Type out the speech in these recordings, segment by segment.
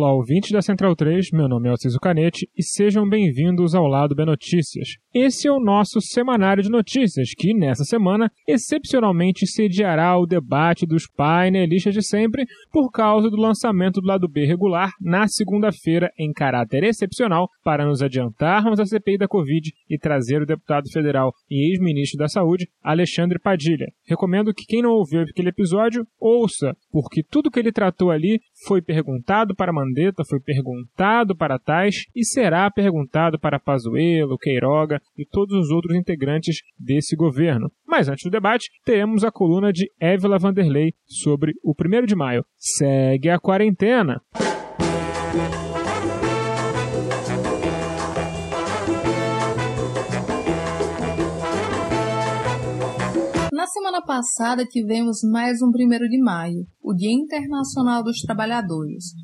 Olá, ouvintes da Central 3, meu nome é Alciso Canete e sejam bem-vindos ao Lado B Notícias. Esse é o nosso semanário de notícias, que nessa semana, excepcionalmente, sediará o debate dos painelistas de sempre por causa do lançamento do Lado B regular na segunda-feira, em caráter excepcional, para nos adiantarmos a CPI da Covid e trazer o deputado federal e ex-ministro da Saúde, Alexandre Padilha. Recomendo que quem não ouviu aquele episódio, ouça, porque tudo que ele tratou ali foi perguntado para Mandetta, foi perguntado para Tais e será perguntado para Pazuello, Queiroga e todos os outros integrantes desse governo. Mas antes do debate, teremos a coluna de Évila Vanderlei sobre o 1 de maio. Segue a quarentena! Semana passada tivemos mais um 1 de maio, o Dia Internacional dos Trabalhadores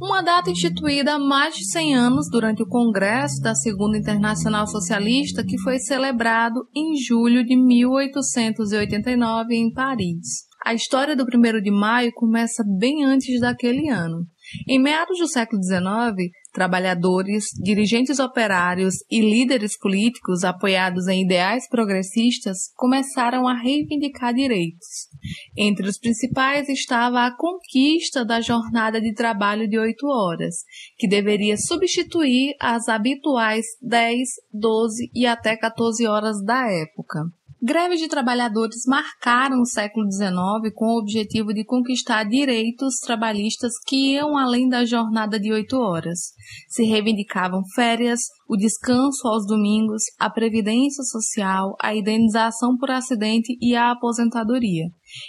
uma data instituída há mais de 100 anos durante o Congresso da Segunda Internacional Socialista, que foi celebrado em julho de 1889 em Paris. A história do 1 de maio começa bem antes daquele ano. Em meados do século XIX, trabalhadores, dirigentes operários e líderes políticos apoiados em ideais progressistas começaram a reivindicar direitos. Entre os principais estava a conquista da jornada de trabalho de oito horas, que deveria substituir as habituais 10, 12 e até 14 horas da época. Greves de trabalhadores marcaram o século XIX com o objetivo de conquistar direitos trabalhistas que iam além da jornada de oito horas. Se reivindicavam férias, o descanso aos domingos, a previdência social, a indenização por acidente e a aposentadoria.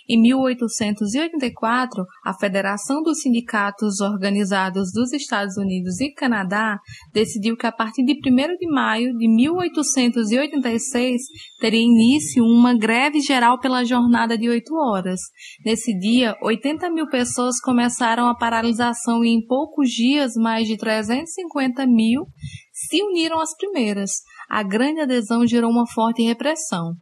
Em 1884, a Federação dos Sindicatos Organizados dos Estados Unidos e Canadá decidiu que a partir de 1 de maio de 1886 teria início uma greve geral pela jornada de oito horas. Nesse dia, 80 mil pessoas começaram a paralisação e em poucos dias mais de 350 mil se uniram às primeiras. A grande adesão gerou uma forte repressão.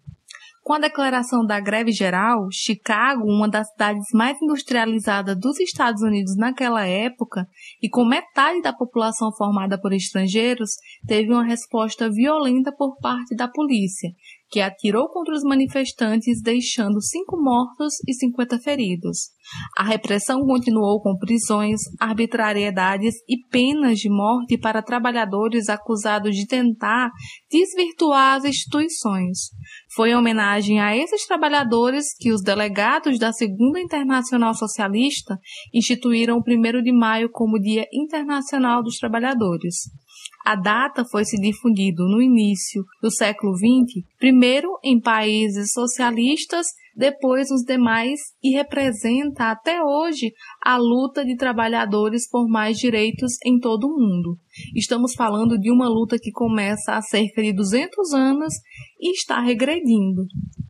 Com a declaração da greve geral, Chicago, uma das cidades mais industrializadas dos Estados Unidos naquela época, e com metade da população formada por estrangeiros, teve uma resposta violenta por parte da polícia, que atirou contra os manifestantes, deixando cinco mortos e 50 feridos. A repressão continuou com prisões, arbitrariedades e penas de morte para trabalhadores acusados de tentar desvirtuar as instituições. Foi em homenagem a esses trabalhadores que os delegados da Segunda Internacional Socialista instituíram o 1 de maio como Dia Internacional dos Trabalhadores. A data foi se difundido no início do século XX, primeiro em países socialistas, depois nos demais e representa até hoje a luta de trabalhadores por mais direitos em todo o mundo. Estamos falando de uma luta que começa há cerca de 200 anos e está regredindo,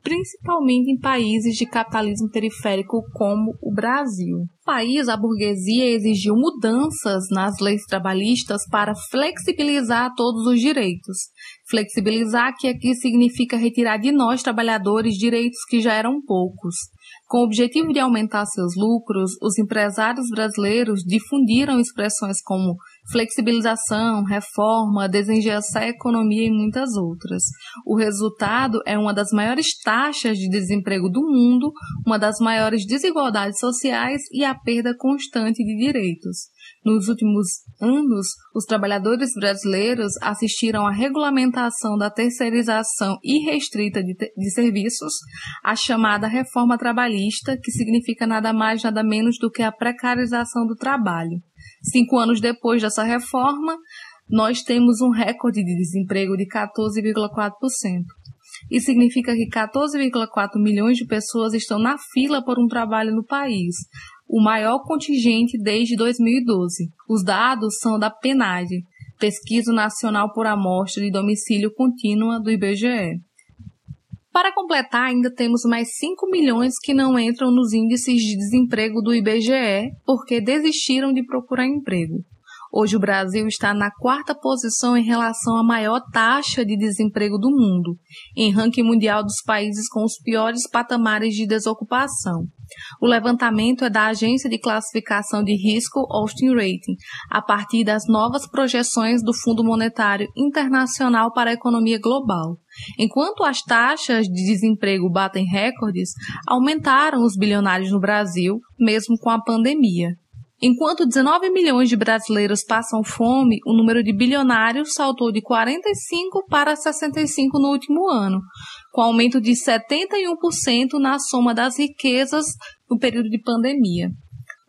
principalmente em países de capitalismo periférico como o Brasil. No país, a burguesia exigiu mudanças nas leis trabalhistas para flexibilizar todos os direitos. Flexibilizar que aqui significa retirar de nós trabalhadores direitos que já eram poucos. Com o objetivo de aumentar seus lucros, os empresários brasileiros difundiram expressões como flexibilização, reforma, desengenhação a economia e muitas outras. O resultado é uma das maiores taxas de desemprego do mundo, uma das maiores desigualdades sociais e a perda constante de direitos. Nos últimos anos, os trabalhadores brasileiros assistiram à regulamentação da terceirização irrestrita de, de serviços, a chamada reforma trabalhista, que significa nada mais nada menos do que a precarização do trabalho. Cinco anos depois dessa reforma, nós temos um recorde de desemprego de 14,4%. Isso significa que 14,4 milhões de pessoas estão na fila por um trabalho no país, o maior contingente desde 2012. Os dados são da PNAD, Pesquisa Nacional por Amostra de Domicílio Contínua do IBGE. Para completar, ainda temos mais 5 milhões que não entram nos índices de desemprego do IBGE porque desistiram de procurar emprego. Hoje o Brasil está na quarta posição em relação à maior taxa de desemprego do mundo, em ranking mundial dos países com os piores patamares de desocupação. O levantamento é da agência de classificação de risco Austin Rating, a partir das novas projeções do Fundo Monetário Internacional para a Economia Global. Enquanto as taxas de desemprego batem recordes, aumentaram os bilionários no Brasil, mesmo com a pandemia. Enquanto 19 milhões de brasileiros passam fome, o número de bilionários saltou de 45 para 65 no último ano, com aumento de 71% na soma das riquezas no período de pandemia.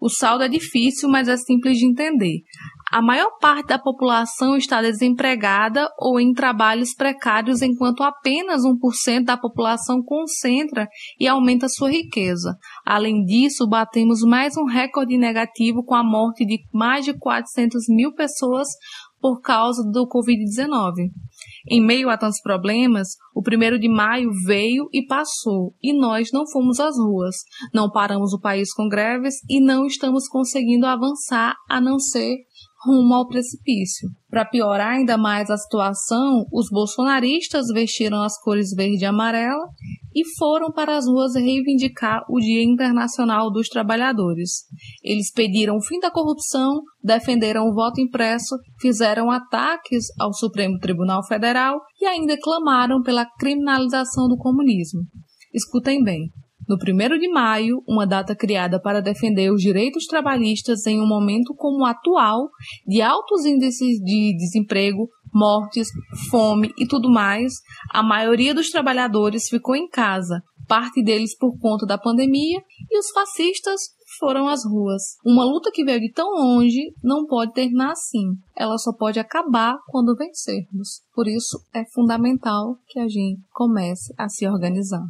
O saldo é difícil, mas é simples de entender. A maior parte da população está desempregada ou em trabalhos precários, enquanto apenas 1% da população concentra e aumenta sua riqueza. Além disso, batemos mais um recorde negativo com a morte de mais de 400 mil pessoas por causa do Covid-19. Em meio a tantos problemas, o primeiro de maio veio e passou, e nós não fomos às ruas, não paramos o país com greves e não estamos conseguindo avançar a não ser rumo ao precipício. Para piorar ainda mais a situação, os bolsonaristas vestiram as cores verde e amarela e foram para as ruas reivindicar o Dia Internacional dos Trabalhadores. Eles pediram o fim da corrupção, defenderam o voto impresso, fizeram ataques ao Supremo Tribunal Federal e ainda clamaram pela criminalização do comunismo. Escutem bem. No 1 de maio, uma data criada para defender os direitos trabalhistas em um momento como o atual, de altos índices de desemprego, mortes, fome e tudo mais, a maioria dos trabalhadores ficou em casa, parte deles por conta da pandemia, e os fascistas foram às ruas. Uma luta que veio de tão longe não pode terminar assim. Ela só pode acabar quando vencermos. Por isso, é fundamental que a gente comece a se organizar.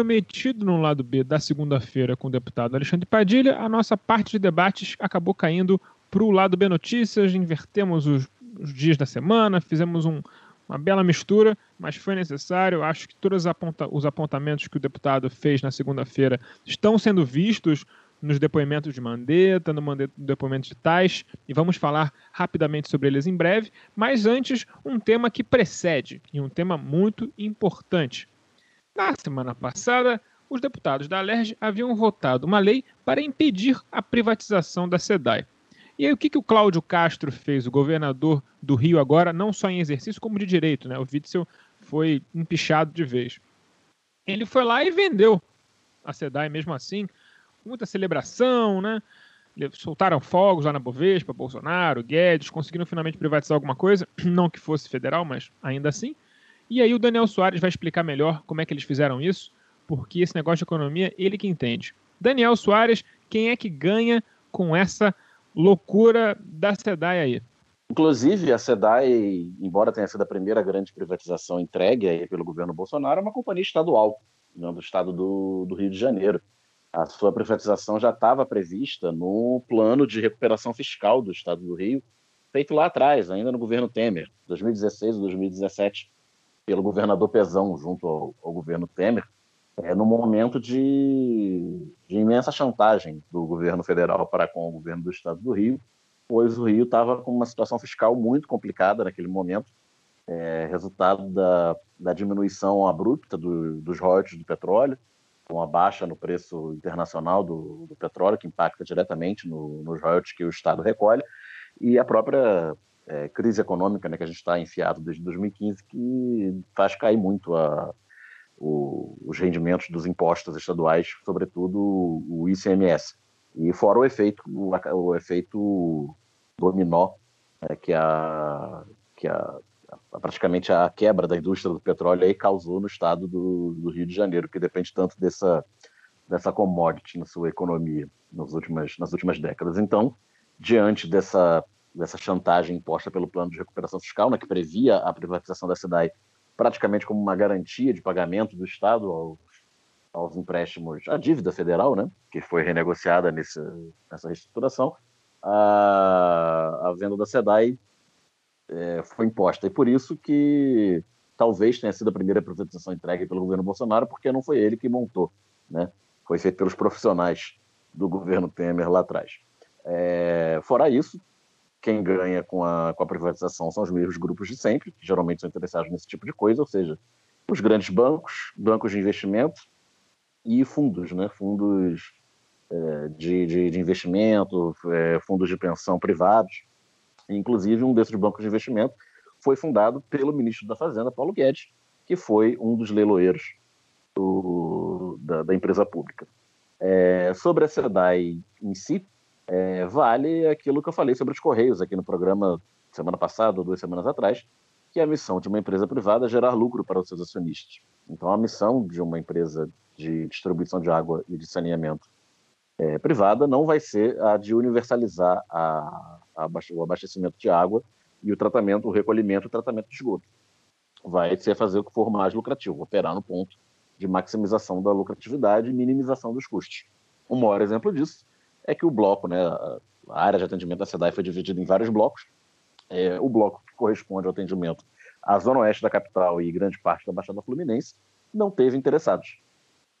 Prometido no lado B da segunda-feira com o deputado Alexandre Padilha, a nossa parte de debates acabou caindo para o lado B Notícias, invertemos os, os dias da semana, fizemos um, uma bela mistura, mas foi necessário. Acho que todos os apontamentos que o deputado fez na segunda-feira estão sendo vistos nos depoimentos de Mandetta, no depoimento de Tais, e vamos falar rapidamente sobre eles em breve. Mas antes, um tema que precede, e um tema muito importante. Na semana passada, os deputados da Alerj haviam votado uma lei para impedir a privatização da SEDAI. E aí, o que, que o Cláudio Castro fez, o governador do Rio, agora, não só em exercício, como de direito? Né? O Witzel foi empichado de vez. Ele foi lá e vendeu a SEDAI mesmo assim, muita celebração, né? Soltaram fogos lá na Bovespa, Bolsonaro, Guedes, conseguiram finalmente privatizar alguma coisa, não que fosse federal, mas ainda assim. E aí o Daniel Soares vai explicar melhor como é que eles fizeram isso, porque esse negócio de economia, ele que entende. Daniel Soares, quem é que ganha com essa loucura da SEDAI aí? Inclusive, a SEDAI, embora tenha sido a primeira grande privatização entregue aí pelo governo Bolsonaro, é uma companhia estadual, né, do estado do, do Rio de Janeiro. A sua privatização já estava prevista no plano de recuperação fiscal do estado do Rio, feito lá atrás, ainda no governo Temer, 2016 e 2017 pelo governador Pezão junto ao, ao governo Temer, é, no momento de, de, imensa chantagem do governo federal para com o governo do estado do Rio, pois o Rio estava com uma situação fiscal muito complicada naquele momento, é, resultado da, da, diminuição abrupta do, dos royalties do petróleo, com a baixa no preço internacional do, do petróleo, que impacta diretamente no, nos royalties que o Estado recolhe, e a própria é, crise econômica né, que a gente está enfiado desde 2015, que faz cair muito a, o, os rendimentos dos impostos estaduais, sobretudo o, ICMS. E fora o efeito, o, o efeito dominó, é, que, a, que a, a, praticamente a quebra da indústria do petróleo aí causou no estado do, do Rio de Janeiro, que depende tanto dessa, dessa commodity na sua economia nas últimas, nas últimas décadas. Então, diante dessa dessa chantagem imposta pelo plano de recuperação fiscal, né, que previa a privatização da SEDAI praticamente como uma garantia de pagamento do Estado aos, aos empréstimos, a dívida federal, né, que foi renegociada nesse, nessa reestruturação, a, a venda da SEDAI é, foi imposta. E por isso que talvez tenha sido a primeira privatização entregue pelo governo Bolsonaro, porque não foi ele que montou, né? Foi feito pelos profissionais do governo Temer lá atrás. É, fora isso, quem ganha com a, com a privatização são os mesmos grupos de sempre, que geralmente são interessados nesse tipo de coisa, ou seja, os grandes bancos, bancos de investimento e fundos, né? Fundos é, de, de, de, investimento, é, fundos de pensão privados. Inclusive, um desses bancos de investimento foi fundado pelo ministro da Fazenda, Paulo Guedes, que foi um dos leiloeiros do, da, da, empresa pública. É, sobre a SEDAI em si, é, vale aquilo que eu falei sobre os Correios aqui no programa semana passada ou duas semanas atrás, que é a missão de uma empresa privada gerar lucro para os seus acionistas. Então, a missão de uma empresa de distribuição de água e de saneamento é, privada não vai ser a de universalizar a, a, o abastecimento de água e o tratamento, o recolhimento e o tratamento de esgoto. Vai ser fazer o que for mais lucrativo, operar no ponto de maximização da lucratividade e minimização dos custos. O maior exemplo disso é que o bloco, né, a área de atendimento da SEDAI foi dividida em vários blocos. É, o bloco que corresponde ao atendimento à zona oeste da capital e grande parte da Baixada Fluminense não teve interessados.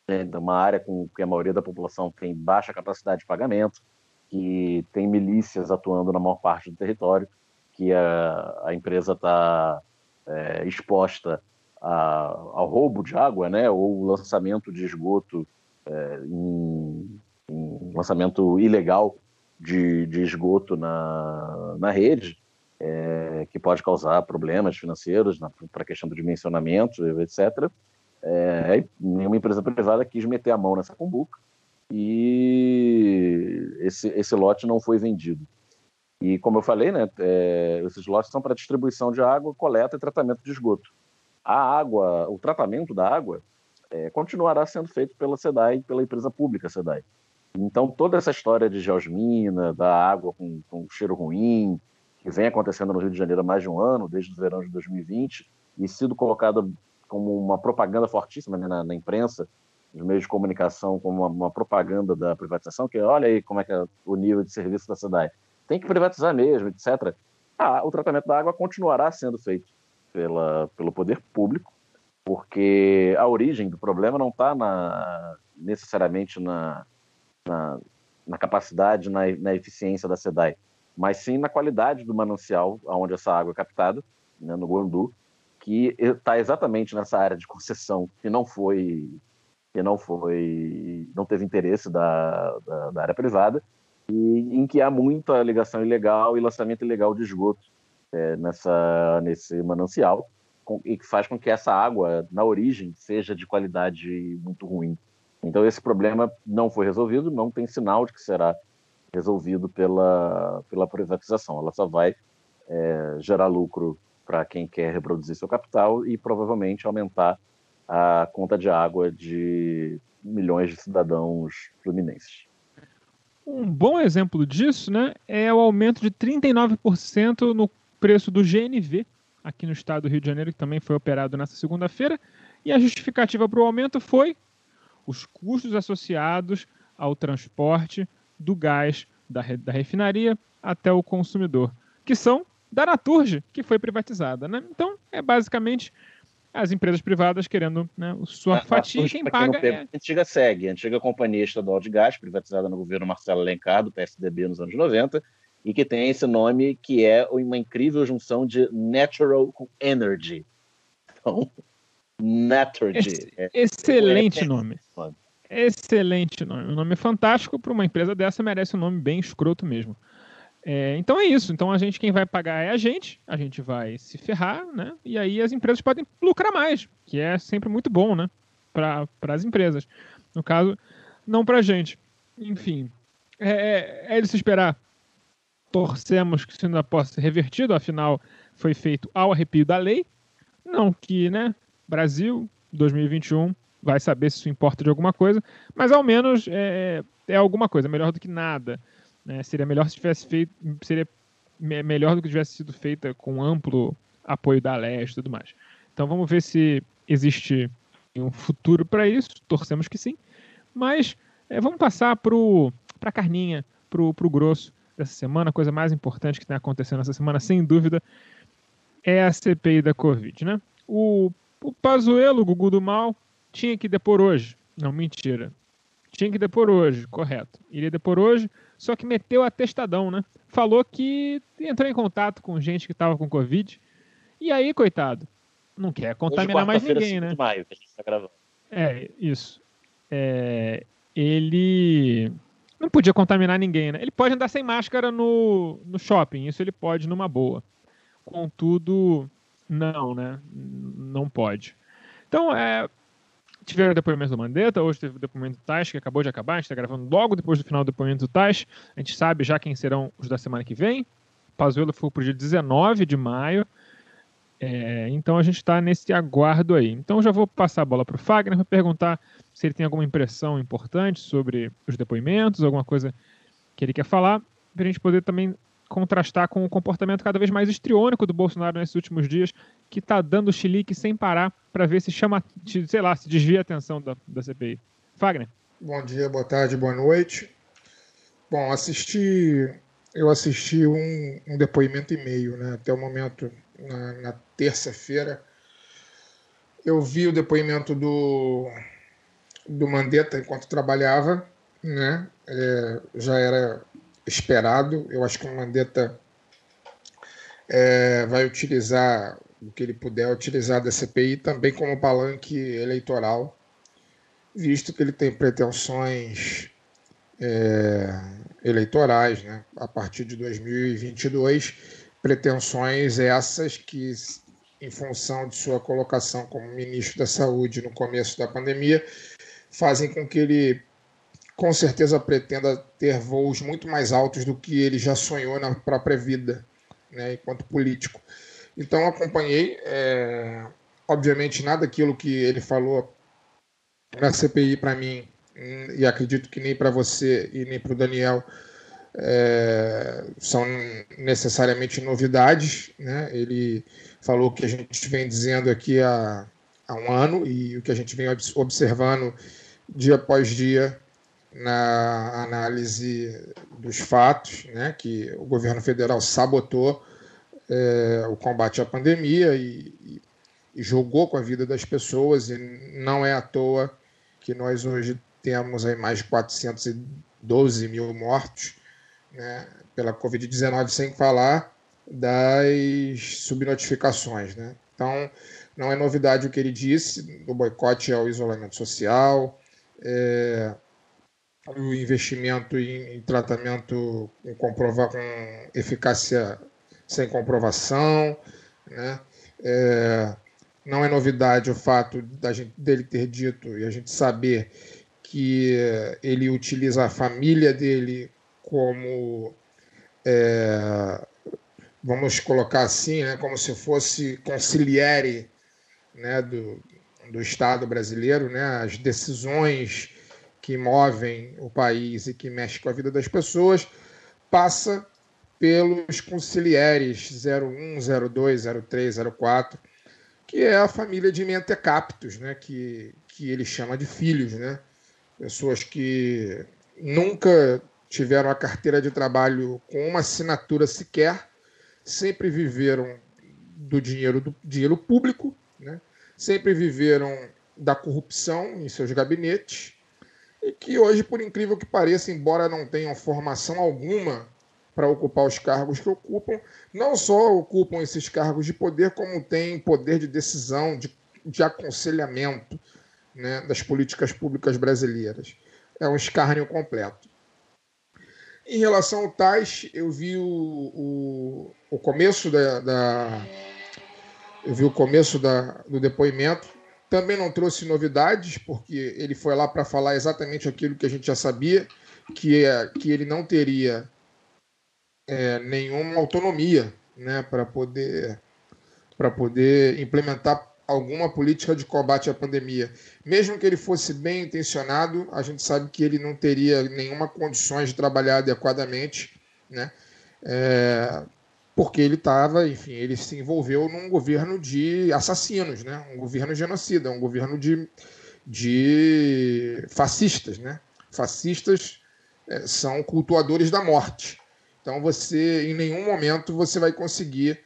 É uma área com que a maioria da população tem baixa capacidade de pagamento, que tem milícias atuando na maior parte do território, que a, a empresa está é, exposta a, ao roubo de água, né, ou lançamento de esgoto é, em um lançamento ilegal de, de esgoto na, na rede, é, que pode causar problemas financeiros para a questão do dimensionamento, etc. É, nenhuma empresa privada quis meter a mão nessa cumbuca e esse, esse lote não foi vendido. E como eu falei, né, é, esses lotes são para distribuição de água, coleta e tratamento de esgoto. A água, o tratamento da água é, continuará sendo feito pela SEDAI, pela empresa pública SEDAI. Então, toda essa história de geosmina, da água com, com cheiro ruim, que vem acontecendo no Rio de Janeiro há mais de um ano, desde o verão de 2020, e sido colocada como uma propaganda fortíssima né, na, na, imprensa, nos meios de comunicação, como uma, uma, propaganda da privatização, que olha aí como é que é o nível de serviço da cidade. Tem que privatizar mesmo, etc. Ah, o tratamento da água continuará sendo feito pela, pelo poder público, porque a origem do problema não está necessariamente na, na, na capacidade, na, na, eficiência da SEDAI, mas sim na qualidade do manancial onde essa água é captada, né, no Guandu, que está exatamente nessa área de concessão que não foi que não foi não teve interesse da, da, da área privada e em que há muita ligação ilegal e lançamento ilegal de esgoto é, nessa nesse manancial com, e que faz com que essa água na origem seja de qualidade muito ruim então esse problema não foi resolvido, não tem sinal de que será resolvido pela, pela privatização. Ela só vai é, gerar lucro para quem quer reproduzir seu capital e provavelmente aumentar a conta de água de milhões de cidadãos fluminenses. Um bom exemplo disso né, é o aumento de 39% no preço do GNV aqui no estado do Rio de Janeiro, que também foi operado nessa segunda-feira. E a justificativa para o aumento foi os custos associados ao transporte do gás da, da refinaria até o consumidor, que são da Naturge, que foi privatizada. Né? Então, é basicamente as empresas privadas querendo né, sua a, fatia, quem paga quem é... A antiga SEG, a antiga Companhia Estadual de Gás, privatizada no governo Marcelo Alencar, do PSDB, nos anos 90, e que tem esse nome que é uma incrível junção de natural com energy. Então, Naturgy. É, excelente nome. Excelente nome. Um nome fantástico para uma empresa dessa merece um nome bem escroto mesmo. É, então é isso. Então a gente, quem vai pagar é a gente, a gente vai se ferrar, né? E aí as empresas podem lucrar mais, que é sempre muito bom, né? Para as empresas. No caso, não para a gente. Enfim, é, é, é de se esperar. Torcemos que isso ainda possa ser revertido, afinal, foi feito ao arrepio da lei. Não que, né? Brasil, 2021, vai saber se isso importa de alguma coisa, mas ao menos é, é alguma coisa, melhor do que nada. Né? Seria melhor se tivesse feito, seria me melhor do que tivesse sido feita com amplo apoio da Leste e tudo mais. Então vamos ver se existe um futuro para isso, torcemos que sim. Mas é, vamos passar para a carninha, para o grosso dessa semana, a coisa mais importante que está acontecendo essa semana, sem dúvida, é a CPI da Covid, né? O, o Pazuello, o Gugu do Mal, tinha que depor hoje. Não, mentira. Tinha que depor hoje, correto. Iria depor hoje, só que meteu atestadão, né? Falou que entrou em contato com gente que estava com Covid. E aí, coitado, não quer contaminar hoje, mais ninguém, né? De maio, que a gente tá gravando. É, isso. É, ele não podia contaminar ninguém, né? Ele pode andar sem máscara no, no shopping, isso ele pode numa boa. Contudo, não, né? Não pode. Então, é, tiveram depoimento do Mandetta, hoje teve o depoimento do Tais, que acabou de acabar, a gente está gravando logo depois do final do depoimento do Tais. A gente sabe já quem serão os da semana que vem. Pazuello foi para o dia 19 de maio. É, então a gente está nesse aguardo aí. Então já vou passar a bola para o Fagner para perguntar se ele tem alguma impressão importante sobre os depoimentos, alguma coisa que ele quer falar, para a gente poder também contrastar com o comportamento cada vez mais estriônico do Bolsonaro nesses últimos dias, que está dando chilique sem parar para ver se chama, sei lá, se desvia a atenção da, da CPI. Fagner. Bom dia, boa tarde, boa noite. Bom, assisti, eu assisti um, um depoimento e meio, né, até o momento, na, na terça-feira. Eu vi o depoimento do, do Mandetta enquanto trabalhava, né, é, já era esperado. Eu acho que o Mandetta é, vai utilizar o que ele puder utilizar da CPI também como palanque eleitoral, visto que ele tem pretensões é, eleitorais, né? A partir de 2022, pretensões essas que, em função de sua colocação como ministro da Saúde no começo da pandemia, fazem com que ele com certeza pretenda ter voos muito mais altos do que ele já sonhou na própria vida, né, enquanto político. Então acompanhei, é, obviamente nada daquilo que ele falou na CPI para mim e acredito que nem para você e nem para o Daniel é, são necessariamente novidades. Né? Ele falou que a gente vem dizendo aqui há, há um ano e o que a gente vem observando dia após dia na análise dos fatos, né, que o governo federal sabotou é, o combate à pandemia e, e, jogou com a vida das pessoas, e não é à toa que nós hoje temos aí mais de 412 mil mortos né, pela Covid-19, sem falar das subnotificações. Né? Então, não é novidade o que ele disse do boicote ao isolamento social, é, o investimento em, em tratamento com, comprovar, com eficácia sem comprovação. Né? É, não é novidade o fato da gente, dele ter dito e a gente saber que ele utiliza a família dele como, é, vamos colocar assim, né, como se fosse conciliere né, do, do Estado brasileiro, né, as decisões que movem o país e que mexem com a vida das pessoas, passa pelos conciliares 01, 02, 03, 04, que é a família de mentecaptos, né? que, que ele chama de filhos. Né? Pessoas que nunca tiveram a carteira de trabalho com uma assinatura sequer, sempre viveram do dinheiro, do dinheiro público, né? sempre viveram da corrupção em seus gabinetes e que hoje, por incrível que pareça, embora não tenham formação alguma para ocupar os cargos que ocupam, não só ocupam esses cargos de poder, como têm poder de decisão, de, de aconselhamento né, das políticas públicas brasileiras. É um escárnio completo. Em relação ao Tais, eu vi o, o, o começo da, da, eu vi o começo da, do depoimento também não trouxe novidades, porque ele foi lá para falar exatamente aquilo que a gente já sabia, que, é, que ele não teria é, nenhuma autonomia né, para poder, poder implementar alguma política de combate à pandemia. Mesmo que ele fosse bem intencionado, a gente sabe que ele não teria nenhuma condições de trabalhar adequadamente, né? É, porque ele estava, enfim, ele se envolveu num governo de assassinos, né? um governo genocida, um governo de, de fascistas. Né? Fascistas é, são cultuadores da morte. Então você, em nenhum momento, você vai conseguir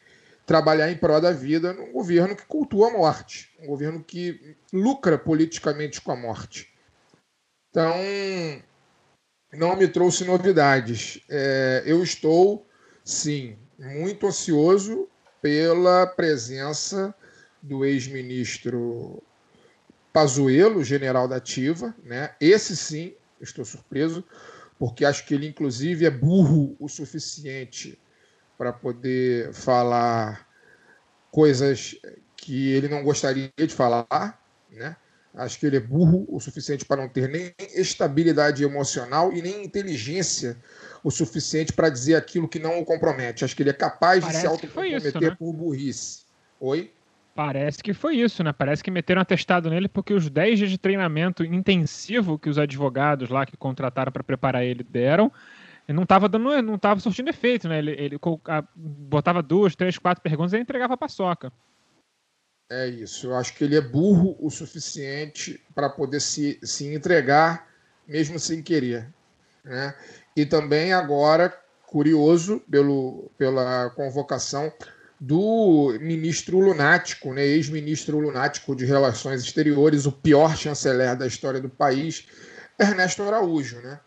trabalhar em prol da vida num governo que cultua a morte, um governo que lucra politicamente com a morte. Então, não me trouxe novidades. É, eu estou, sim, muito ansioso pela presença do ex-ministro Pazuello, general da Ativa. Né? Esse sim, estou surpreso, porque acho que ele, inclusive, é burro o suficiente para poder falar coisas que ele não gostaria de falar, né? Acho que ele é burro o suficiente para não ter nem estabilidade emocional e nem inteligência o suficiente para dizer aquilo que não o compromete. Acho que ele é capaz Parece de se autocomprometer né? por burrice. Oi? Parece que foi isso, né? Parece que meteram atestado nele porque os 10 dias de treinamento intensivo que os advogados lá que contrataram para preparar ele deram, ele não estava dando, não tava surtindo efeito, né? Ele, ele botava duas, três, quatro perguntas e entregava a paçoca. É isso. Eu acho que ele é burro o suficiente para poder se, se entregar, mesmo sem querer. Né? E também agora, curioso pelo, pela convocação do ministro lunático, né? ex-ministro lunático de Relações Exteriores, o pior chanceler da história do país, Ernesto Araújo, né?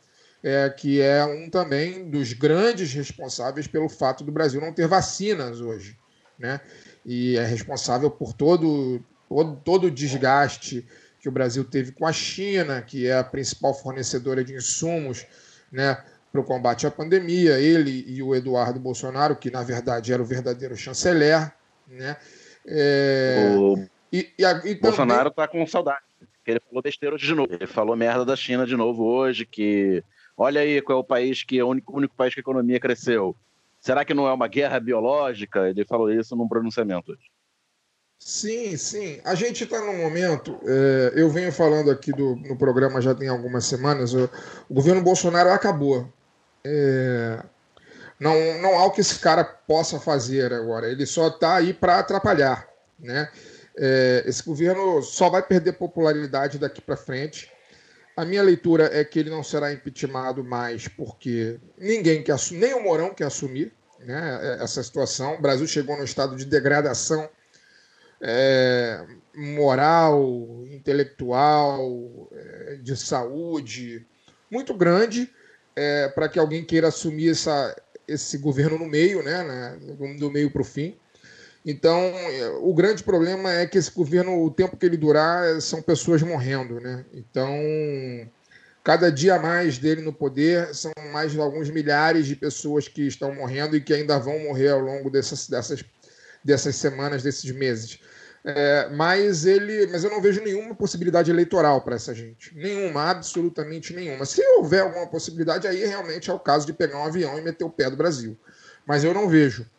É, que é um também dos grandes responsáveis pelo fato do Brasil não ter vacinas hoje. Né? e é responsável por todo, todo, todo o desgaste que o Brasil teve com a China, que é a principal fornecedora de insumos né, para o combate à pandemia. Ele e o Eduardo Bolsonaro, que na verdade era o verdadeiro chanceler. Né, é, o e, e, e Bolsonaro está com saudade. Ele falou besteira de novo. Ele falou merda da China de novo hoje, que olha aí qual é o país que é o único, único país que a economia cresceu. Será que não é uma guerra biológica? Ele falou isso num pronunciamento hoje. Sim, sim. A gente está num momento. É, eu venho falando aqui do, no programa já tem algumas semanas. O, o governo Bolsonaro acabou. É, não, não há o que esse cara possa fazer agora. Ele só está aí para atrapalhar. Né? É, esse governo só vai perder popularidade daqui para frente. A minha leitura é que ele não será impeachmentado mais porque ninguém quer assumir, nem o Mourão quer assumir né, essa situação. O Brasil chegou num estado de degradação é, moral, intelectual, é, de saúde, muito grande é, para que alguém queira assumir essa, esse governo no meio, né, né do meio para o fim. Então, o grande problema é que esse governo, o tempo que ele durar, são pessoas morrendo, né? Então, cada dia mais dele no poder, são mais alguns milhares de pessoas que estão morrendo e que ainda vão morrer ao longo dessas, dessas, dessas semanas, desses meses. É, mas ele, mas eu não vejo nenhuma possibilidade eleitoral para essa gente, nenhuma, absolutamente nenhuma. Se houver alguma possibilidade, aí realmente é o caso de pegar um avião e meter o pé do Brasil. Mas eu não vejo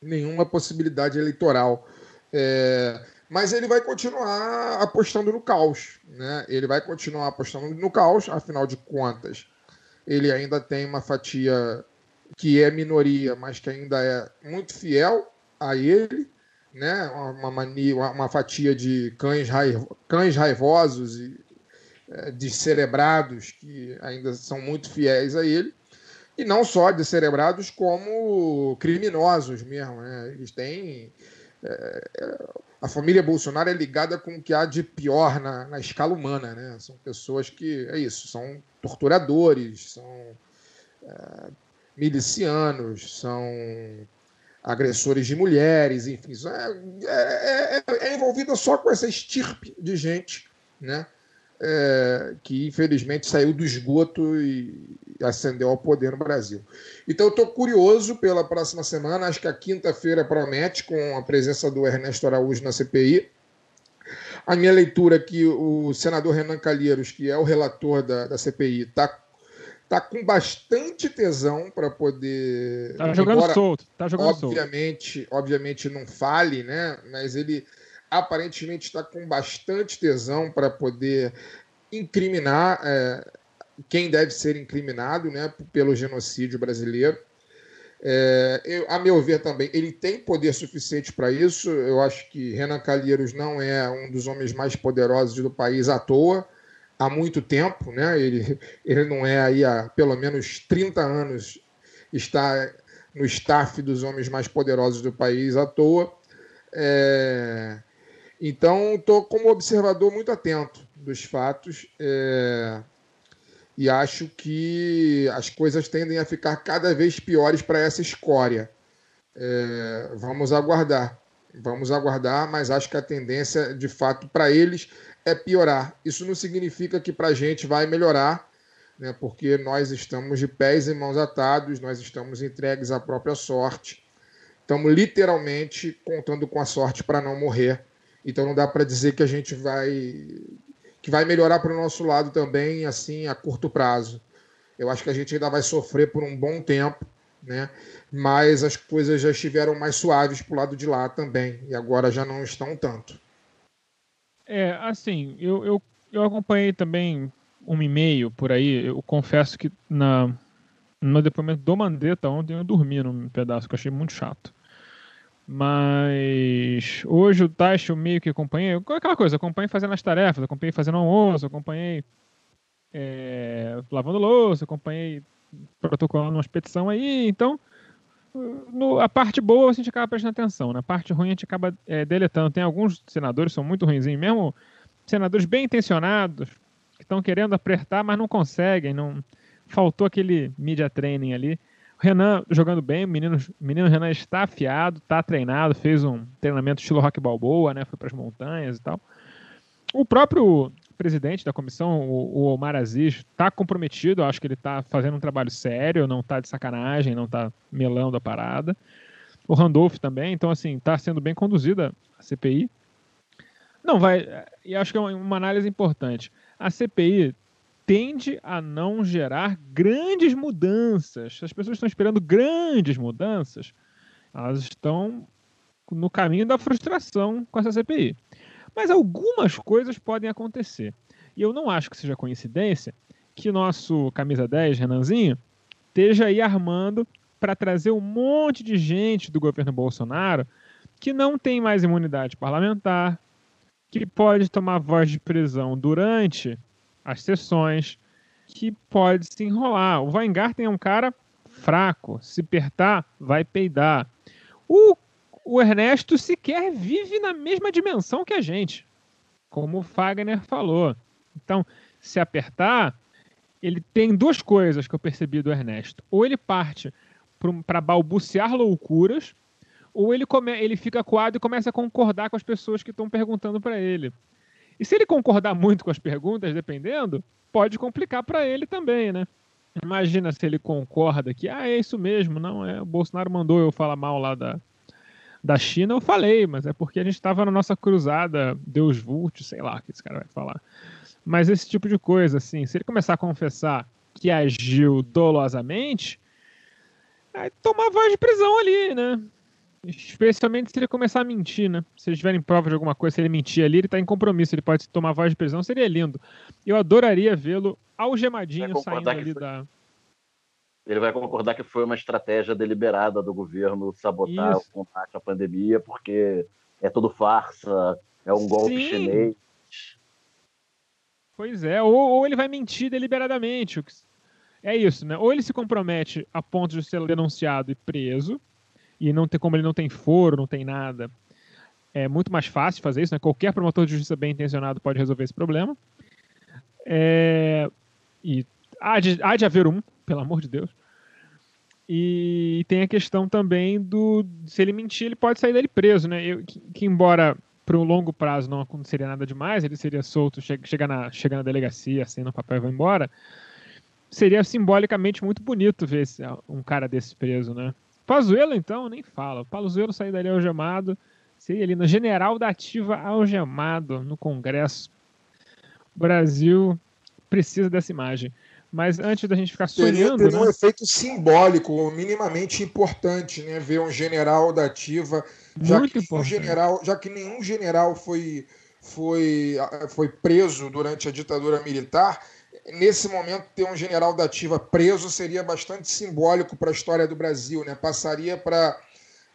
nenhuma possibilidade eleitoral. É, mas ele vai continuar apostando no caos. Né? Ele vai continuar apostando no caos, afinal de contas, ele ainda tem uma fatia que é minoria, mas que ainda é muito fiel a ele, né? uma, mania, uma fatia de cães, raivo, cães raivosos e é, descerebrados que ainda são muito fiéis a ele e não só descerebrados como criminosos mesmo. Né? Eles têm. É, é, a família Bolsonaro é ligada com o que há de pior na, na, escala humana. Né? São pessoas que. É isso, são torturadores, são é, milicianos, são agressores de mulheres, enfim. É, é, é, é envolvida só com essa estirpe de gente. Né? é, que infelizmente saiu do esgoto e ascendeu ao poder no Brasil. Então, eu estou curioso pela próxima semana. Acho que a quinta-feira promete, com a presença do Ernesto Araújo na CPI. A minha leitura é que o senador Renan Calheiros, que é o relator da, da CPI, está tá com bastante tesão para poder. Tá jogando embora, solto, tá jogando obviamente, solto. Obviamente não fale, né? Mas ele aparentemente está com bastante tesão para poder incriminar é, quem deve ser incriminado né, pelo genocídio brasileiro. É, eu, a meu ver também, ele tem poder suficiente para isso. Eu acho que Renan Calheiros não é um dos homens mais poderosos do país à toa, há muito tempo. Né? Ele, ele não é aí há pelo menos 30 anos está no staff dos homens mais poderosos do país à toa. É... Então, estou como observador muito atento dos fatos é... e acho que as coisas tendem a ficar cada vez piores para essa escória. É... Vamos aguardar. Vamos aguardar, mas acho que a tendência, de fato, para eles é piorar. Isso não significa que para a gente vai melhorar, né, porque nós estamos de pés e mãos atados, nós estamos entregues à própria sorte. Estamos literalmente contando com a sorte para não morrer. Então não dá para dizer que a gente vai que vai melhorar para o nosso lado também, assim, a curto prazo. Eu acho que a gente ainda vai sofrer por um bom tempo, né? Mas as coisas já estiveram mais suaves para o lado de lá também, e agora já não estão tanto. É, assim, eu, eu, eu acompanhei também um e-mail por aí. Eu confesso que na, no depoimento do Mandetta ontem eu dormi num pedaço que eu achei muito chato. Mas hoje o Taish meio que acompanhei. Aquela coisa, acompanhei fazendo as tarefas, acompanhei fazendo almoço, acompanhei é, lavando louça, acompanhei protocolando uma expedição aí. Então, no, a parte boa a gente acaba prestando atenção, na parte ruim a gente acaba é, deletando. Tem alguns senadores que são muito ruins, mesmo senadores bem intencionados, que estão querendo apertar, mas não conseguem. Não faltou aquele media training ali. O Renan jogando bem, o menino, menino Renan está afiado, está treinado, fez um treinamento estilo rock balboa, né? Foi para as montanhas e tal. O próprio presidente da comissão, o, Omar Aziz, está comprometido, acho que ele está fazendo um trabalho sério, não está de sacanagem, não está melando a parada. O Randolph também, então assim, está sendo bem conduzida a CPI. Não, vai. E acho que é uma análise importante a CPI tende a não gerar grandes mudanças. As pessoas estão esperando grandes mudanças, elas estão no caminho da frustração com essa CPI. Mas algumas coisas podem acontecer. E eu não acho que seja coincidência que nosso camisa 10, Renanzinho, esteja aí armando para trazer um monte de gente do governo Bolsonaro que não tem mais imunidade parlamentar, que pode tomar voz de prisão durante as sessões, que pode se enrolar. O Weingarten é um cara fraco, se apertar, vai peidar. O, o Ernesto sequer vive na mesma dimensão que a gente, como o Fagner falou. Então, se apertar, ele tem duas coisas que eu percebi do Ernesto. Ou ele parte para balbuciar loucuras, ou ele, come, ele fica coado e começa a concordar com as pessoas que estão perguntando para ele. E se ele concordar muito com as perguntas, dependendo, pode complicar para ele também, né? Imagina se ele concorda que, ah, é isso mesmo, não, é, o Bolsonaro mandou eu falar mal lá da, da China, eu falei, mas é porque a gente estava na nossa cruzada Deus Vult, sei lá o que esse cara vai falar. Mas esse tipo de coisa, assim, se ele começar a confessar que agiu dolosamente, aí tomar voz de prisão ali, né? Especialmente se ele começar a mentir, né? Se eles tiverem prova de alguma coisa, se ele mentir ali, ele tá em compromisso, ele pode tomar voz de prisão, seria lindo. Eu adoraria vê-lo algemadinho saindo ali da. Ele vai concordar que foi uma estratégia deliberada do governo sabotar Isso. o combate à pandemia, porque é tudo farsa, é um golpe Sim. chinês. Pois é, ou, ou, ele vai mentir deliberadamente. É isso, né? Ou ele se compromete a ponto de ser denunciado e preso, e não tem como ele não tem foro, não tem nada. É muito mais fácil fazer isso, né? Qualquer promotor de justiça bem intencionado pode resolver esse problema. É, e há de, há de haver um, pelo amor de Deus. E tem a questão também do se ele mentir, ele pode sair dele preso, né? Eu, que, que, embora para o longo prazo não aconteceria nada demais, ele seria solto, chega, chega, na, chega na delegacia, assim, no papel e vai embora. Seria simbolicamente muito bonito ver esse, um cara desse preso, né? Pazuelo, então, nem fala. Pazuelo sair dali algemado. Seria ali no General da Ativa algemado no Congresso. O Brasil precisa dessa imagem. Mas antes da gente ficar sonhando. Teria, né? um efeito simbólico minimamente importante, né? Ver um general da ativa. Já Muito que, importante. general, já que nenhum general foi, foi, foi preso durante a ditadura militar, nesse momento, ter um general da ativa preso seria bastante simbólico para a história do Brasil, né? Passaria para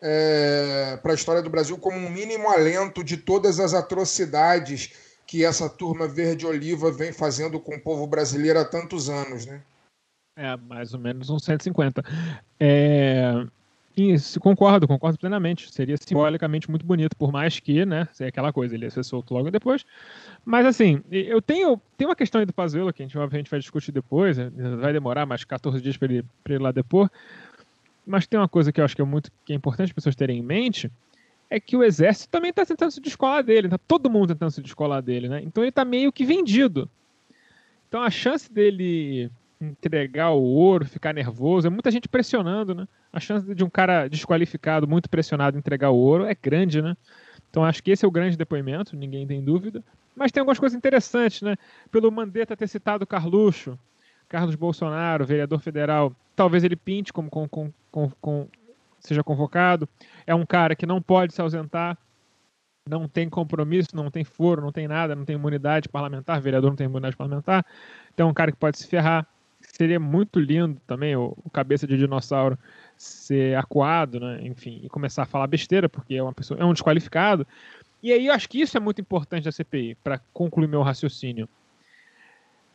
é, para a história do Brasil como um mínimo alento de todas as atrocidades que essa turma verde-oliva vem fazendo com o povo brasileiro há tantos anos, né? É, mais ou menos uns 150. É, isso, concordo, concordo plenamente. Seria simbolicamente muito bonito, por mais que, né, seria aquela coisa, ele ia ser solto logo depois. Mas, assim, eu tenho, tenho uma questão aí do Pazuello, que a gente, obviamente vai discutir depois, né, vai demorar mais 14 dias para ele, ele lá depor. Mas tem uma coisa que eu acho que é muito que é importante as pessoas terem em mente, é que o exército também está tentando se descolar dele, tá todo mundo tentando se descolar dele, né? Então ele está meio que vendido. Então a chance dele entregar o ouro, ficar nervoso, é muita gente pressionando, né? A chance de um cara desqualificado, muito pressionado, entregar o ouro é grande, né? Então acho que esse é o grande depoimento, ninguém tem dúvida. Mas tem algumas coisas interessantes, né? Pelo Mandetta ter citado Carluxo, Carlos Bolsonaro, vereador federal, talvez ele pinte como com, com, com, seja convocado. É um cara que não pode se ausentar, não tem compromisso, não tem foro, não tem nada, não tem imunidade parlamentar, vereador não tem imunidade parlamentar. Então é um cara que pode se ferrar seria muito lindo também o, o, cabeça de dinossauro ser acuado, né? Enfim, e começar a falar besteira, porque é uma pessoa, é um desqualificado. E aí eu acho que isso é muito importante da CPI, para concluir meu raciocínio.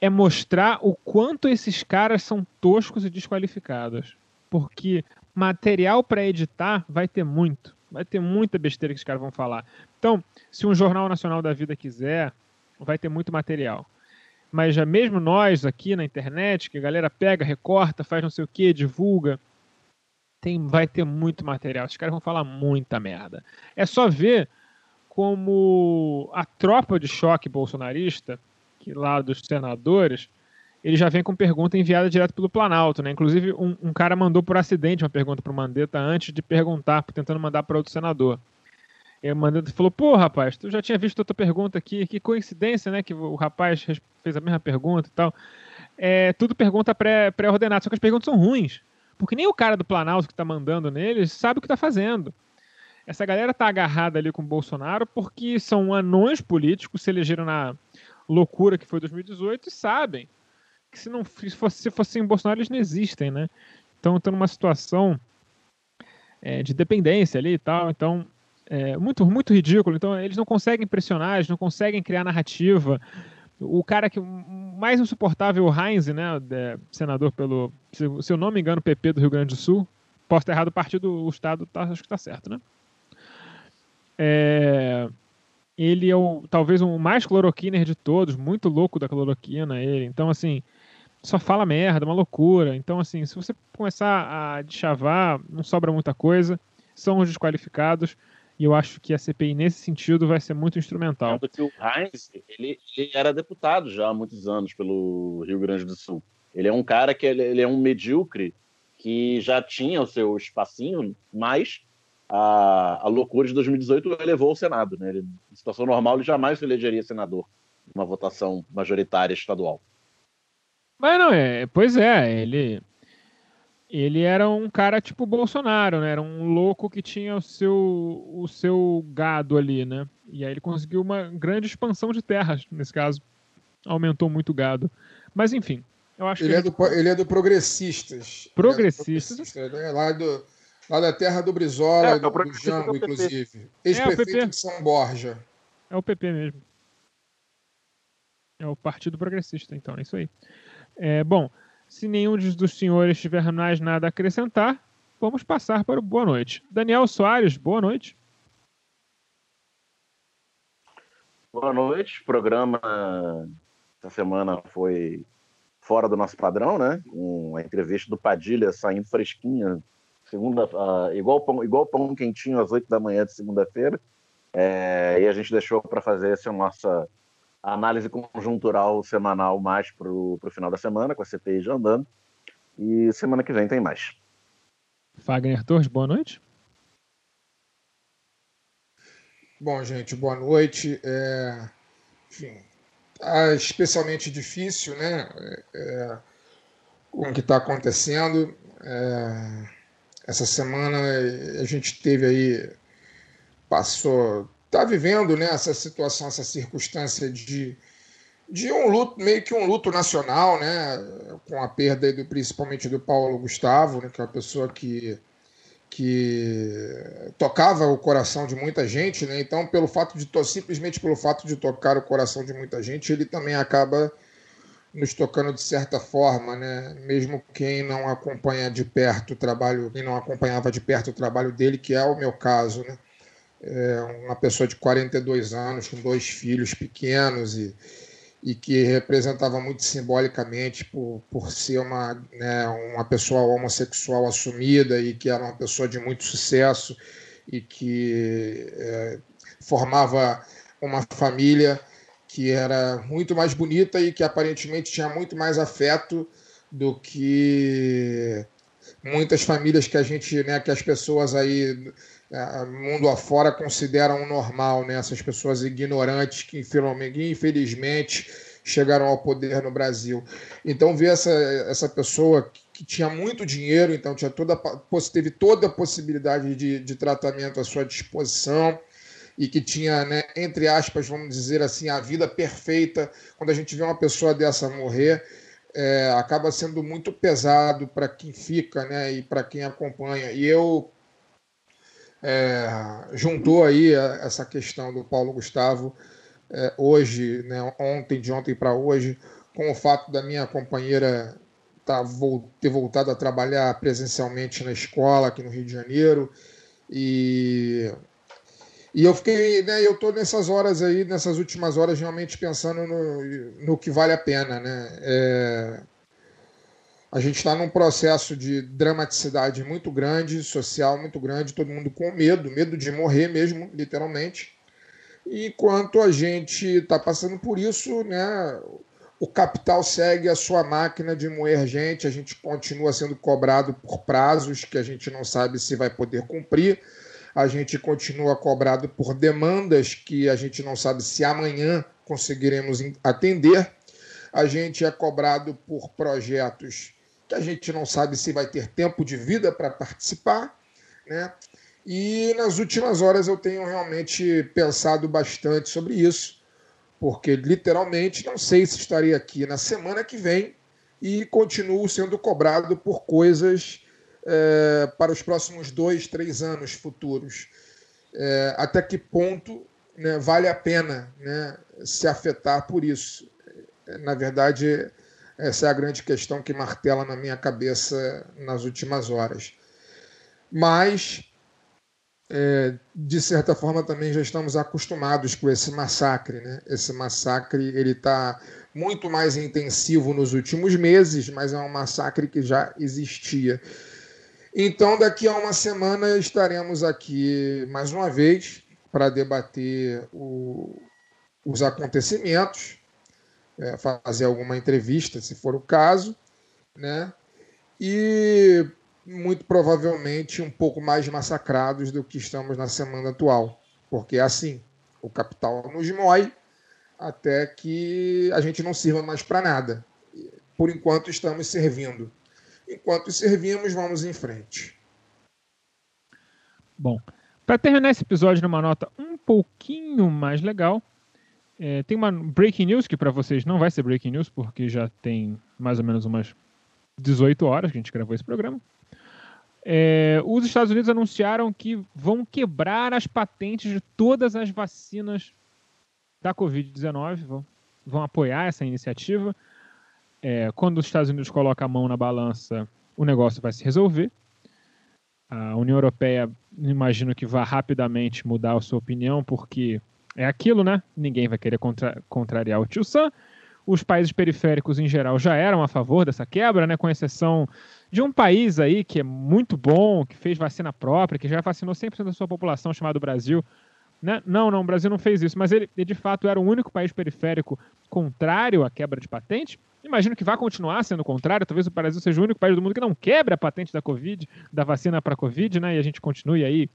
É mostrar o quanto esses caras são toscos e desqualificados. Porque material para editar vai ter muito. Vai ter muita besteira que os caras vão falar. Então, se um Jornal Nacional da Vida quiser, vai ter muito material mas já mesmo nós aqui na internet, que a galera pega, recorta, faz não sei o que, divulga, tem, vai ter muito material. Os caras vão falar muita merda. É só ver como a tropa de choque bolsonarista, que lá dos senadores, ele já vem com pergunta enviada direto pelo Planalto, né? Inclusive, um, um cara mandou por acidente uma pergunta para o Mandetta antes de perguntar, tentando mandar para outro senador. E o Mandetta falou: Pô, rapaz, tu já tinha visto outra pergunta aqui, que coincidência, né? Que o rapaz fez a mesma pergunta e tal. É, tudo pergunta pré-ordenada, pré só que as perguntas são ruins. Porque nem o cara do Planalto que está mandando neles sabe o que está fazendo. Essa galera tá agarrada ali com o Bolsonaro porque são anões políticos, se elegeram na loucura que foi 2018 e sabem que se não se fosse, se fosse em Bolsonaro eles não existem, né? Então estão numa situação é, de dependência ali e tal. Então é, muito, muito ridículo. Então, eles não conseguem pressionar, eles não conseguem criar narrativa. O cara que mais insuportável, o Heinz, né, é, senador pelo, se eu não me engano, PP do Rio Grande do Sul. Posso estar errado, o partido, o Estado, tá, acho que está certo, né? É, ele é o, talvez o mais cloroquiner de todos, muito louco da cloroquina, ele. Então, assim, só fala merda, uma loucura. Então, assim, se você começar a deschavar, não sobra muita coisa. São os desqualificados. E eu acho que a CPI, nesse sentido, vai ser muito instrumental. que o Heinz, ele, ele, era deputado já há muitos anos pelo Rio Grande do Sul. Ele é um cara que ele, ele é um medíocre que já tinha o seu espacinho, mas a, a loucura de 2018 o levou ao Senado. Né? Ele, em situação normal, ele jamais se elegeria senador numa votação majoritária estadual. Mas não, é, pois é, ele ele era um cara tipo Bolsonaro, né? Era um louco que tinha o seu, o seu gado ali, né? E aí ele conseguiu uma grande expansão de terras, nesse caso. Aumentou muito o gado. Mas enfim, eu acho ele que. É do, ele é do Progressistas. Progressistas. É, do progressista, né? lá, do, lá da terra do Brizola é, do, do Jango, inclusive. Ex-prefeito é, de São Borja. É o PP mesmo. É o Partido Progressista, então, é isso aí. É, bom, se nenhum dos senhores tiver mais nada a acrescentar, vamos passar para o boa noite. Daniel Soares, boa noite. Boa noite. O programa essa semana foi fora do nosso padrão, né? Com a entrevista do Padilha saindo fresquinha, segunda, uh, igual pão, igual pão quentinho às oito da manhã de segunda-feira. É, e a gente deixou para fazer essa nossa a análise conjuntural semanal mais para o final da semana, com a CPI já andando. E semana que vem tem mais. Fagner Torres, boa noite. Bom, gente, boa noite. É... Enfim, tá especialmente difícil, né? É... Com o que está acontecendo. É... Essa semana a gente teve aí, passou está vivendo né, essa situação, essa circunstância de, de um luto, meio que um luto nacional, né, com a perda do, principalmente do Paulo Gustavo, né, que é uma pessoa que, que tocava o coração de muita gente, né, então pelo fato de simplesmente pelo fato de tocar o coração de muita gente, ele também acaba nos tocando de certa forma, né? Mesmo quem não acompanha de perto o trabalho, quem não acompanhava de perto o trabalho dele, que é o meu caso, né? É uma pessoa de 42 anos, com dois filhos pequenos e, e que representava muito simbolicamente por, por ser uma, né, uma pessoa homossexual assumida e que era uma pessoa de muito sucesso e que é, formava uma família que era muito mais bonita e que aparentemente tinha muito mais afeto do que muitas famílias que a gente, né, que as pessoas aí é, mundo afora consideram normal, né? Essas pessoas ignorantes que infelizmente chegaram ao poder no Brasil. Então ver essa, essa pessoa que tinha muito dinheiro, então tinha toda, teve toda a possibilidade de, de tratamento à sua disposição, e que tinha, né, entre aspas, vamos dizer assim, a vida perfeita, quando a gente vê uma pessoa dessa morrer, é, acaba sendo muito pesado para quem fica né, e para quem acompanha. E eu é, juntou aí essa questão do Paulo Gustavo é, hoje, né, ontem, de ontem para hoje, com o fato da minha companheira tá, ter voltado a trabalhar presencialmente na escola aqui no Rio de Janeiro e e eu fiquei, né, eu estou nessas horas aí, nessas últimas horas, realmente pensando no, no que vale a pena, né? É, a gente está num processo de dramaticidade muito grande, social muito grande, todo mundo com medo, medo de morrer mesmo, literalmente. Enquanto a gente está passando por isso, né, o capital segue a sua máquina de moer gente, a gente continua sendo cobrado por prazos que a gente não sabe se vai poder cumprir a gente continua cobrado por demandas que a gente não sabe se amanhã conseguiremos atender, a gente é cobrado por projetos que a gente não sabe se vai ter tempo de vida para participar, né? E nas últimas horas eu tenho realmente pensado bastante sobre isso, porque literalmente não sei se estarei aqui na semana que vem e continuo sendo cobrado por coisas é, para os próximos dois, três anos futuros. É, até que ponto né, vale a pena né, se afetar por isso? Na verdade, essa é a grande questão que martela na minha cabeça nas últimas horas. Mas, é, de certa forma, também já estamos acostumados com esse massacre. Né? Esse massacre ele está muito mais intensivo nos últimos meses, mas é um massacre que já existia. Então, daqui a uma semana estaremos aqui mais uma vez para debater o, os acontecimentos, é, fazer alguma entrevista, se for o caso, né? E muito provavelmente um pouco mais massacrados do que estamos na semana atual, porque é assim, o capital nos mói até que a gente não sirva mais para nada. Por enquanto estamos servindo. Enquanto servimos, vamos em frente. Bom, para terminar esse episódio numa nota um pouquinho mais legal, é, tem uma breaking news que para vocês não vai ser breaking news porque já tem mais ou menos umas 18 horas que a gente gravou esse programa. É, os Estados Unidos anunciaram que vão quebrar as patentes de todas as vacinas da Covid-19, vão, vão apoiar essa iniciativa é, quando os Estados Unidos colocam a mão na balança, o negócio vai se resolver. A União Europeia, imagino que vá rapidamente mudar a sua opinião, porque é aquilo, né? Ninguém vai querer contra contrariar o tio Sam. Os países periféricos, em geral, já eram a favor dessa quebra, né? Com exceção de um país aí que é muito bom, que fez vacina própria, que já vacinou 100% da sua população, chamado Brasil. Né? Não, não, o Brasil não fez isso, mas ele, ele de fato era o único país periférico contrário à quebra de patente. Imagino que vai continuar sendo o contrário. Talvez o Brasil seja o único país do mundo que não quebre a patente da Covid, da vacina para a Covid, né? E a gente continue aí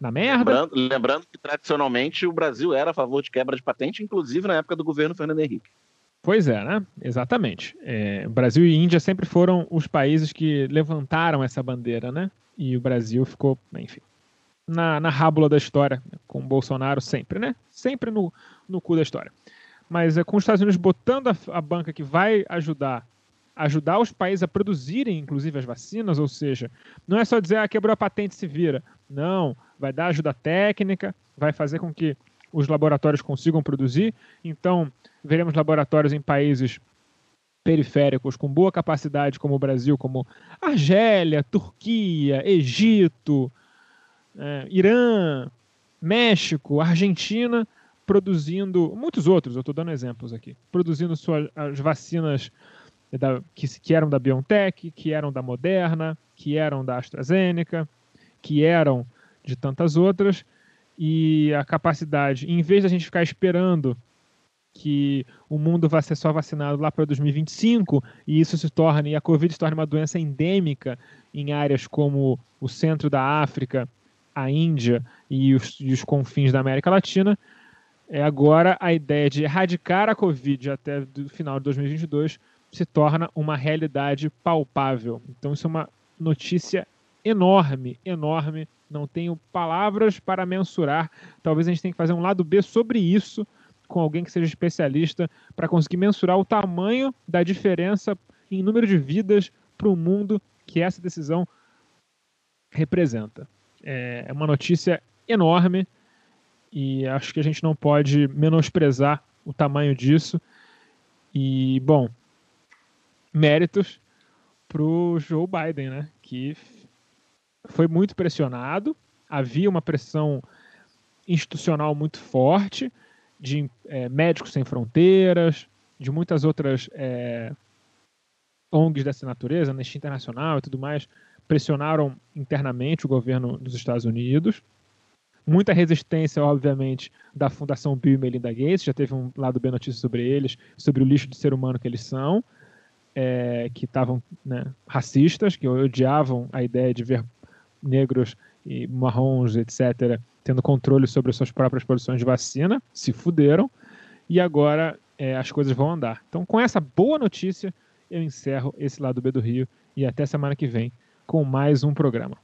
na merda. Lembrando, lembrando, que tradicionalmente o Brasil era a favor de quebra de patente, inclusive na época do governo Fernando Henrique. Pois é, né? Exatamente. É, Brasil e Índia sempre foram os países que levantaram essa bandeira, né? E o Brasil ficou, enfim, na, na rábula da história, com o Bolsonaro sempre, né? Sempre no, no cu da história mas é com os Estados Unidos botando a, a banca que vai ajudar ajudar os países a produzirem, inclusive, as vacinas, ou seja, não é só dizer, ah, quebrou a patente, se vira. Não, vai dar ajuda técnica, vai fazer com que os laboratórios consigam produzir. Então, veremos laboratórios em países periféricos com boa capacidade, como o Brasil, como Argélia, Turquia, Egito, é, Irã, México, Argentina, produzindo, muitos outros, eu estou dando exemplos aqui, produzindo suas, as vacinas da, que, que eram da BioNTech, que eram da Moderna, que eram da AstraZeneca, que eram de tantas outras, e a capacidade, em vez da gente ficar esperando que o mundo vai ser só vacinado lá para 2025 e isso se torne, e a Covid se torne uma doença endêmica em áreas como o centro da África, a Índia e os, e os confins da América Latina, é agora a ideia de erradicar a Covid até o final de 2022 se torna uma realidade palpável. Então isso é uma notícia enorme, enorme. Não tenho palavras para mensurar. Talvez a gente tenha que fazer um lado B sobre isso com alguém que seja especialista para conseguir mensurar o tamanho da diferença em número de vidas para o mundo que essa decisão representa. É, é uma notícia enorme e acho que a gente não pode menosprezar o tamanho disso. E, bom, méritos para o Joe Biden, né? Que foi muito pressionado, havia uma pressão institucional muito forte de é, Médicos Sem Fronteiras, de muitas outras é, ONGs dessa natureza, Anistia Internacional e tudo mais, pressionaram internamente o governo dos Estados Unidos. Muita resistência, obviamente, da Fundação Bill e Melinda Gates, já teve um lado bem notícia sobre eles, sobre o lixo de ser humano que eles são, é, que estavam né, racistas, que odiavam a ideia de ver negros e marrons, etc., tendo controle sobre as suas próprias produções de vacina, se fuderam, e agora é, as coisas vão andar. Então, com essa boa notícia, eu encerro esse lado B do Rio e até semana que vem com mais um programa.